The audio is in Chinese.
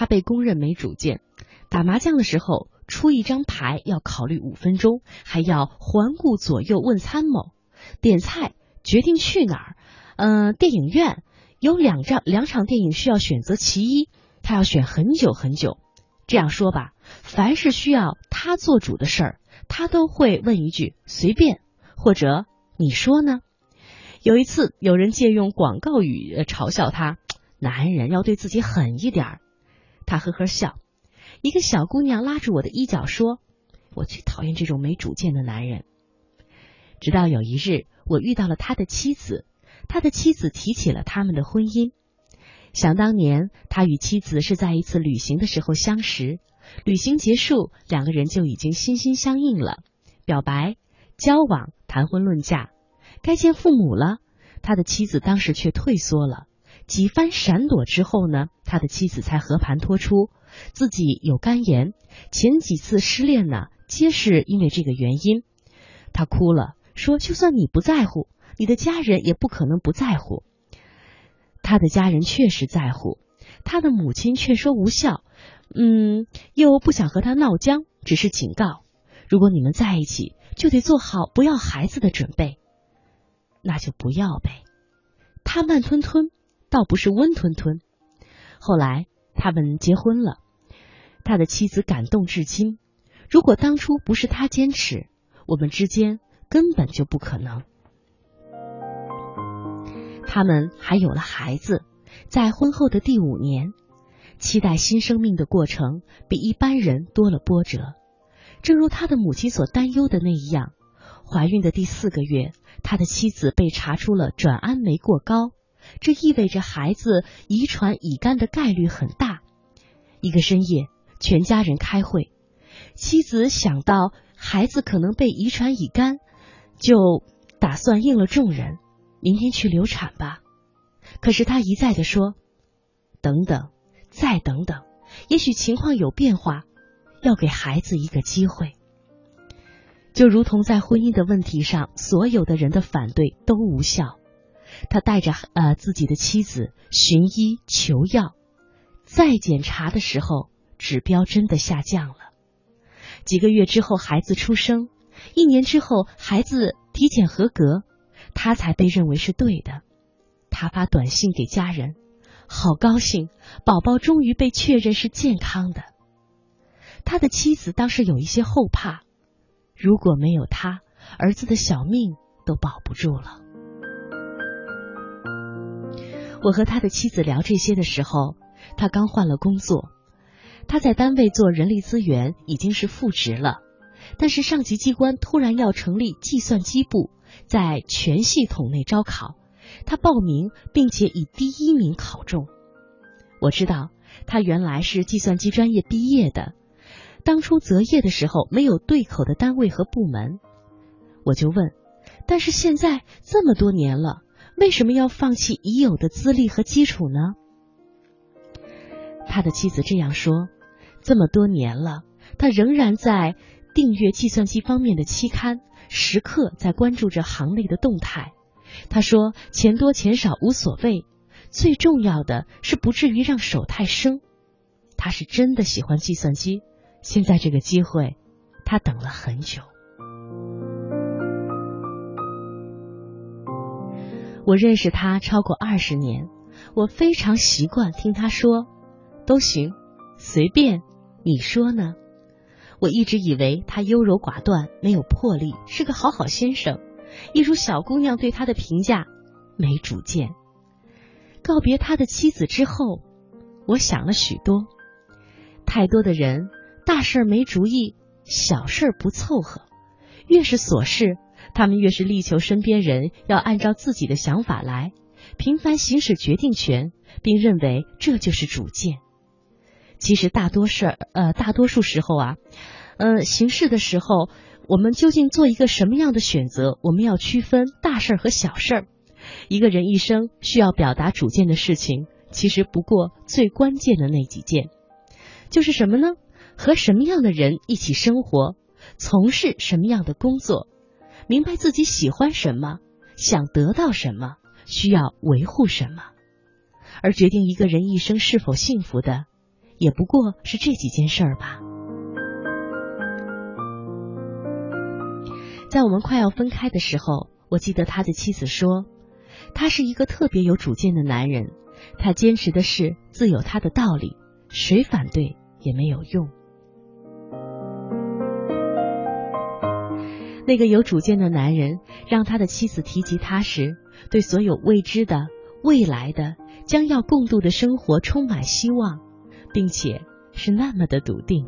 他被公认没主见。打麻将的时候出一张牌要考虑五分钟，还要环顾左右问参谋。点菜决定去哪儿，嗯，电影院有两张两场电影需要选择其一，他要选很久很久。这样说吧，凡是需要他做主的事儿，他都会问一句“随便”或者“你说呢”。有一次，有人借用广告语嘲笑他：“男人要对自己狠一点儿。”他呵呵笑。一个小姑娘拉住我的衣角说：“我最讨厌这种没主见的男人。”直到有一日，我遇到了他的妻子，他的妻子提起了他们的婚姻。想当年，他与妻子是在一次旅行的时候相识，旅行结束，两个人就已经心心相印了，表白、交往、谈婚论嫁，该见父母了。他的妻子当时却退缩了，几番闪躲之后呢，他的妻子才和盘托出。自己有肝炎，前几次失恋呢，皆是因为这个原因。他哭了，说：“就算你不在乎，你的家人也不可能不在乎。”他的家人确实在乎，他的母亲劝说无效，嗯，又不想和他闹僵，只是警告：如果你们在一起，就得做好不要孩子的准备。那就不要呗。他慢吞吞，倒不是温吞吞。后来。他们结婚了，他的妻子感动至今。如果当初不是他坚持，我们之间根本就不可能。他们还有了孩子，在婚后的第五年，期待新生命的过程比一般人多了波折。正如他的母亲所担忧的那样，怀孕的第四个月，他的妻子被查出了转氨酶过高。这意味着孩子遗传乙肝的概率很大。一个深夜，全家人开会，妻子想到孩子可能被遗传乙肝，就打算应了众人，明天去流产吧。可是他一再的说：“等等，再等等，也许情况有变化，要给孩子一个机会。”就如同在婚姻的问题上，所有的人的反对都无效。他带着呃自己的妻子寻医求药，再检查的时候，指标真的下降了。几个月之后，孩子出生，一年之后，孩子体检合格，他才被认为是对的。他发短信给家人，好高兴，宝宝终于被确认是健康的。他的妻子当时有一些后怕，如果没有他，儿子的小命都保不住了。我和他的妻子聊这些的时候，他刚换了工作，他在单位做人力资源，已经是副职了。但是上级机关突然要成立计算机部，在全系统内招考，他报名并且以第一名考中。我知道他原来是计算机专业毕业的，当初择业的时候没有对口的单位和部门，我就问，但是现在这么多年了。为什么要放弃已有的资历和基础呢？他的妻子这样说：这么多年了，他仍然在订阅计算机方面的期刊，时刻在关注着行内的动态。他说：钱多钱少无所谓，最重要的是不至于让手太生。他是真的喜欢计算机，现在这个机会，他等了很久。我认识他超过二十年，我非常习惯听他说，都行，随便，你说呢？我一直以为他优柔寡断，没有魄力，是个好好先生，一如小姑娘对他的评价，没主见。告别他的妻子之后，我想了许多，太多的人，大事没主意，小事不凑合，越是琐事。他们越是力求身边人要按照自己的想法来，频繁行使决定权，并认为这就是主见。其实大多事儿，呃，大多数时候啊，呃，行事的时候，我们究竟做一个什么样的选择？我们要区分大事儿和小事儿。一个人一生需要表达主见的事情，其实不过最关键的那几件，就是什么呢？和什么样的人一起生活？从事什么样的工作？明白自己喜欢什么，想得到什么，需要维护什么，而决定一个人一生是否幸福的，也不过是这几件事儿吧。在我们快要分开的时候，我记得他的妻子说，他是一个特别有主见的男人，他坚持的事自有他的道理，谁反对也没有用。那个有主见的男人，让他的妻子提及他时，对所有未知的、未来的、将要共度的生活充满希望，并且是那么的笃定。